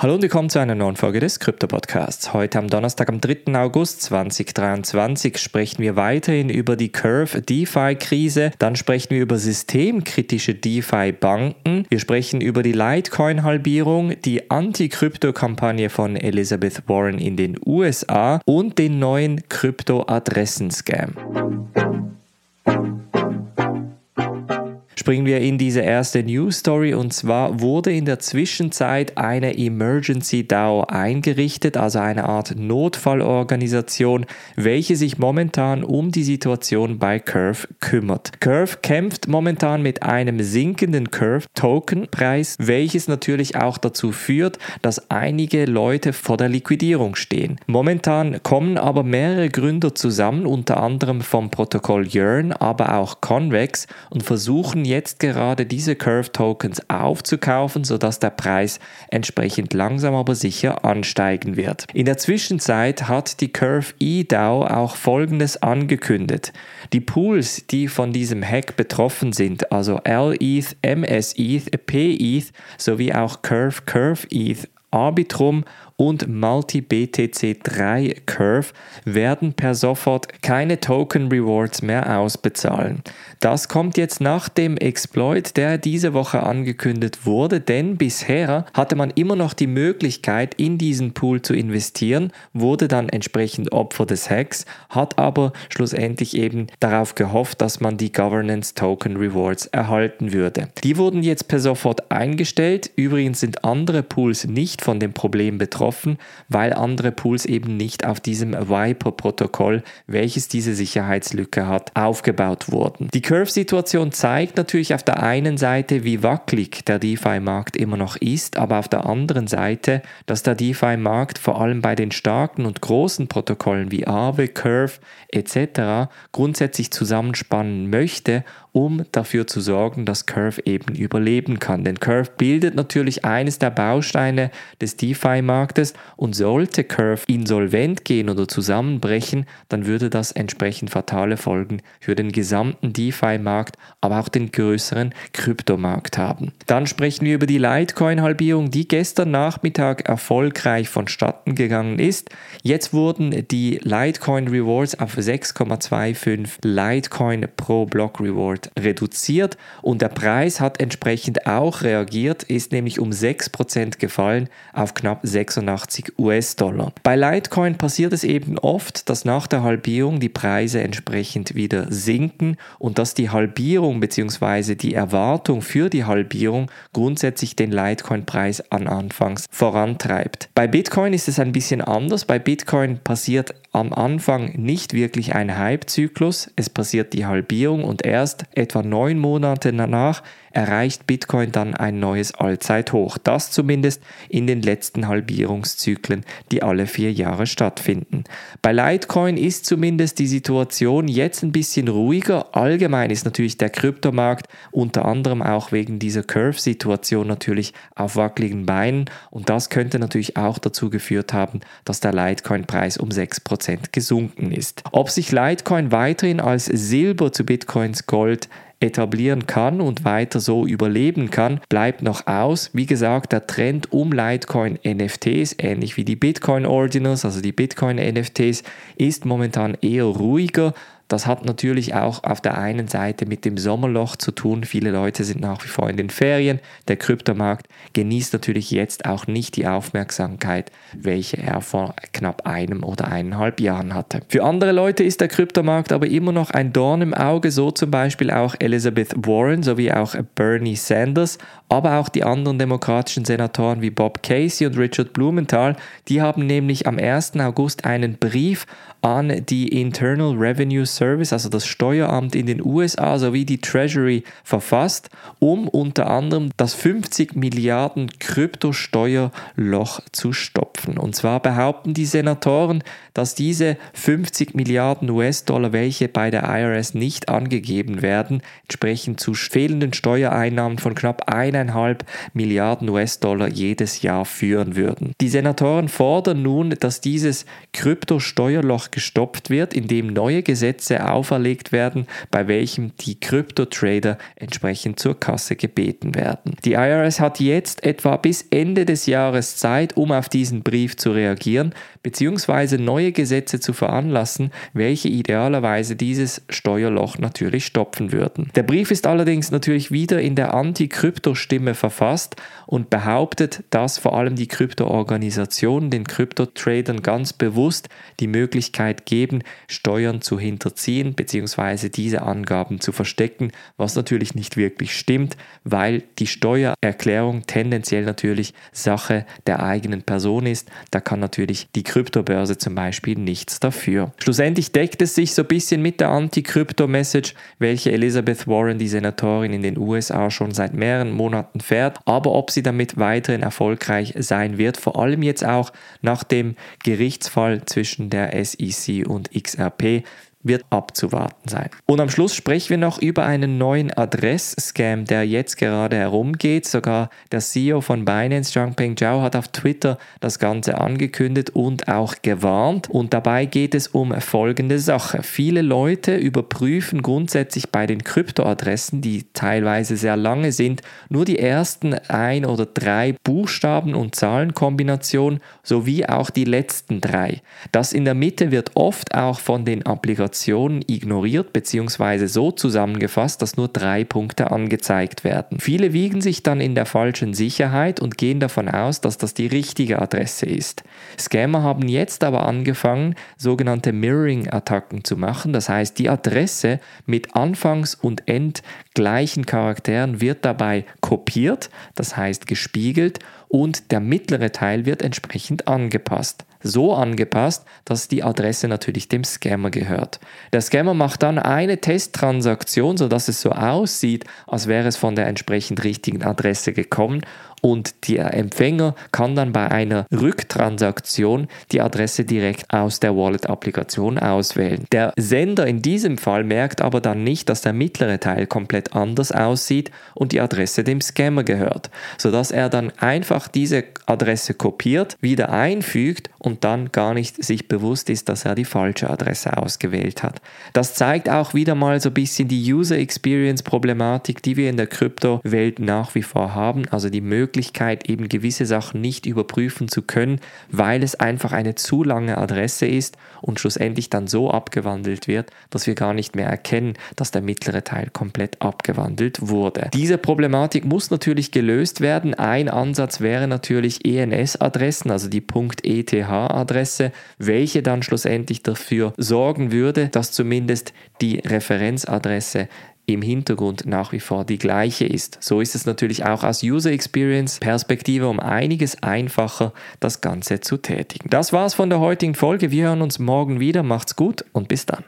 Hallo und willkommen zu einer neuen Folge des Krypto-Podcasts. Heute am Donnerstag, am 3. August 2023 sprechen wir weiterhin über die Curve DeFi-Krise. Dann sprechen wir über systemkritische DeFi-Banken. Wir sprechen über die Litecoin-Halbierung, die Anti-Krypto-Kampagne von Elizabeth Warren in den USA und den neuen Krypto-Adressen-Scam springen wir in diese erste News Story und zwar wurde in der Zwischenzeit eine Emergency DAO eingerichtet, also eine Art Notfallorganisation, welche sich momentan um die Situation bei Curve kümmert. Curve kämpft momentan mit einem sinkenden Curve Token Preis, welches natürlich auch dazu führt, dass einige Leute vor der Liquidierung stehen. Momentan kommen aber mehrere Gründer zusammen, unter anderem vom Protokoll Yearn, aber auch Convex und versuchen jetzt jetzt gerade diese Curve Tokens aufzukaufen, sodass der Preis entsprechend langsam aber sicher ansteigen wird. In der Zwischenzeit hat die Curve eDAO auch folgendes angekündigt. Die Pools, die von diesem Hack betroffen sind, also LETH, MSETH, PETH sowie auch Curve Curve ETH Arbitrum und Multi-BTC3 Curve werden per sofort keine Token Rewards mehr ausbezahlen. Das kommt jetzt nach dem Exploit, der diese Woche angekündigt wurde, denn bisher hatte man immer noch die Möglichkeit, in diesen Pool zu investieren, wurde dann entsprechend Opfer des Hacks, hat aber schlussendlich eben darauf gehofft, dass man die Governance Token Rewards erhalten würde. Die wurden jetzt per sofort eingestellt. Übrigens sind andere Pools nicht von dem Problem betroffen betroffen, weil andere Pools eben nicht auf diesem Viper-Protokoll, welches diese Sicherheitslücke hat, aufgebaut wurden. Die Curve-Situation zeigt natürlich auf der einen Seite, wie wackelig der DeFi-Markt immer noch ist, aber auf der anderen Seite, dass der DeFi-Markt vor allem bei den starken und großen Protokollen wie Aave, Curve etc. grundsätzlich zusammenspannen möchte um dafür zu sorgen, dass Curve eben überleben kann. Denn Curve bildet natürlich eines der Bausteine des DeFi-Marktes und sollte Curve insolvent gehen oder zusammenbrechen, dann würde das entsprechend fatale Folgen für den gesamten DeFi-Markt, aber auch den größeren Kryptomarkt haben. Dann sprechen wir über die Litecoin-Halbierung, die gestern Nachmittag erfolgreich vonstatten gegangen ist. Jetzt wurden die Litecoin Rewards auf 6,25 Litecoin pro Block Reward reduziert und der Preis hat entsprechend auch reagiert, ist nämlich um 6% gefallen auf knapp 86 US-Dollar. Bei Litecoin passiert es eben oft, dass nach der Halbierung die Preise entsprechend wieder sinken und dass die Halbierung bzw. die Erwartung für die Halbierung grundsätzlich den Litecoin-Preis an Anfangs vorantreibt. Bei Bitcoin ist es ein bisschen anders. Bei Bitcoin passiert am Anfang nicht wirklich ein Hype-Zyklus. Es passiert die Halbierung und erst etwa neun Monate danach erreicht Bitcoin dann ein neues Allzeithoch. Das zumindest in den letzten Halbierungszyklen, die alle vier Jahre stattfinden. Bei Litecoin ist zumindest die Situation jetzt ein bisschen ruhiger. Allgemein ist natürlich der Kryptomarkt unter anderem auch wegen dieser Curve-Situation natürlich auf wackeligen Beinen und das könnte natürlich auch dazu geführt haben, dass der Litecoin-Preis um 6% gesunken ist. Ob sich Litecoin weiterhin als Silber zu Bitcoins Gold etablieren kann und weiter so überleben kann, bleibt noch aus. Wie gesagt, der Trend um Litecoin NFTs, ähnlich wie die Bitcoin Ordinals, also die Bitcoin NFTs, ist momentan eher ruhiger. Das hat natürlich auch auf der einen Seite mit dem Sommerloch zu tun. Viele Leute sind nach wie vor in den Ferien. Der Kryptomarkt genießt natürlich jetzt auch nicht die Aufmerksamkeit, welche er vor knapp einem oder eineinhalb Jahren hatte. Für andere Leute ist der Kryptomarkt aber immer noch ein Dorn im Auge, so zum Beispiel auch Elizabeth Warren sowie auch Bernie Sanders, aber auch die anderen demokratischen Senatoren wie Bob Casey und Richard Blumenthal. Die haben nämlich am 1. August einen Brief an die Internal Revenue Service, also das Steueramt in den USA sowie die Treasury verfasst, um unter anderem das 50 Milliarden Kryptosteuerloch zu stopfen. Und zwar behaupten die Senatoren, dass diese 50 Milliarden US-Dollar, welche bei der IRS nicht angegeben werden, entsprechend zu fehlenden Steuereinnahmen von knapp eineinhalb Milliarden US-Dollar jedes Jahr führen würden. Die Senatoren fordern nun, dass dieses Kryptosteuerloch gestoppt wird, indem neue Gesetze auferlegt werden, bei welchem die Kryptotrader entsprechend zur Kasse gebeten werden. Die IRS hat jetzt etwa bis Ende des Jahres Zeit, um auf diesen Brief zu reagieren, beziehungsweise neue Gesetze zu veranlassen, welche idealerweise dieses Steuerloch natürlich stopfen würden. Der Brief ist allerdings natürlich wieder in der Anti-Krypto-Stimme verfasst und behauptet, dass vor allem die Krypto-Organisationen den Krypto-Tradern ganz bewusst die Möglichkeit geben, Steuern zu hinterziehen bzw. diese Angaben zu verstecken, was natürlich nicht wirklich stimmt, weil die Steuererklärung tendenziell natürlich Sache der eigenen Person ist. Da kann natürlich die Kryptobörse zum Beispiel nichts dafür. Schlussendlich deckt es sich so ein bisschen mit der Anti-Krypto-Message, welche Elizabeth Warren, die Senatorin in den USA, schon seit mehreren Monaten fährt. Aber ob sie damit weiterhin erfolgreich sein wird, vor allem jetzt auch nach dem Gerichtsfall zwischen der SEC und XRP, wird abzuwarten sein. Und am Schluss sprechen wir noch über einen neuen Adress-Scam, der jetzt gerade herumgeht. Sogar der CEO von Binance, Changpeng Zhao, hat auf Twitter das Ganze angekündigt und auch gewarnt. Und dabei geht es um folgende Sache. Viele Leute überprüfen grundsätzlich bei den Kryptoadressen, die teilweise sehr lange sind, nur die ersten ein oder drei Buchstaben und Zahlenkombinationen sowie auch die letzten drei. Das in der Mitte wird oft auch von den Applikationen Informationen ignoriert bzw. so zusammengefasst, dass nur drei Punkte angezeigt werden. Viele wiegen sich dann in der falschen Sicherheit und gehen davon aus, dass das die richtige Adresse ist. Scammer haben jetzt aber angefangen, sogenannte Mirroring-Attacken zu machen. Das heißt, die Adresse mit Anfangs- und Endgleichen Charakteren wird dabei kopiert, das heißt gespiegelt und der mittlere Teil wird entsprechend angepasst so angepasst, dass die Adresse natürlich dem Scammer gehört. Der Scammer macht dann eine Testtransaktion, sodass es so aussieht, als wäre es von der entsprechend richtigen Adresse gekommen und der Empfänger kann dann bei einer Rücktransaktion die Adresse direkt aus der Wallet-Applikation auswählen. Der Sender in diesem Fall merkt aber dann nicht, dass der mittlere Teil komplett anders aussieht und die Adresse dem Scammer gehört, sodass er dann einfach diese Adresse kopiert, wieder einfügt und dann gar nicht sich bewusst ist, dass er die falsche Adresse ausgewählt hat. Das zeigt auch wieder mal so ein bisschen die User Experience Problematik, die wir in der Kryptowelt nach wie vor haben, also die Möglichkeit, Möglichkeit, eben gewisse Sachen nicht überprüfen zu können, weil es einfach eine zu lange Adresse ist und schlussendlich dann so abgewandelt wird, dass wir gar nicht mehr erkennen, dass der mittlere Teil komplett abgewandelt wurde. Diese Problematik muss natürlich gelöst werden. Ein Ansatz wäre natürlich ENS-Adressen, also die .eth-Adresse, welche dann schlussendlich dafür sorgen würde, dass zumindest die Referenzadresse im Hintergrund nach wie vor die gleiche ist. So ist es natürlich auch aus User Experience Perspektive um einiges einfacher, das Ganze zu tätigen. Das war's von der heutigen Folge. Wir hören uns morgen wieder. Macht's gut und bis dann.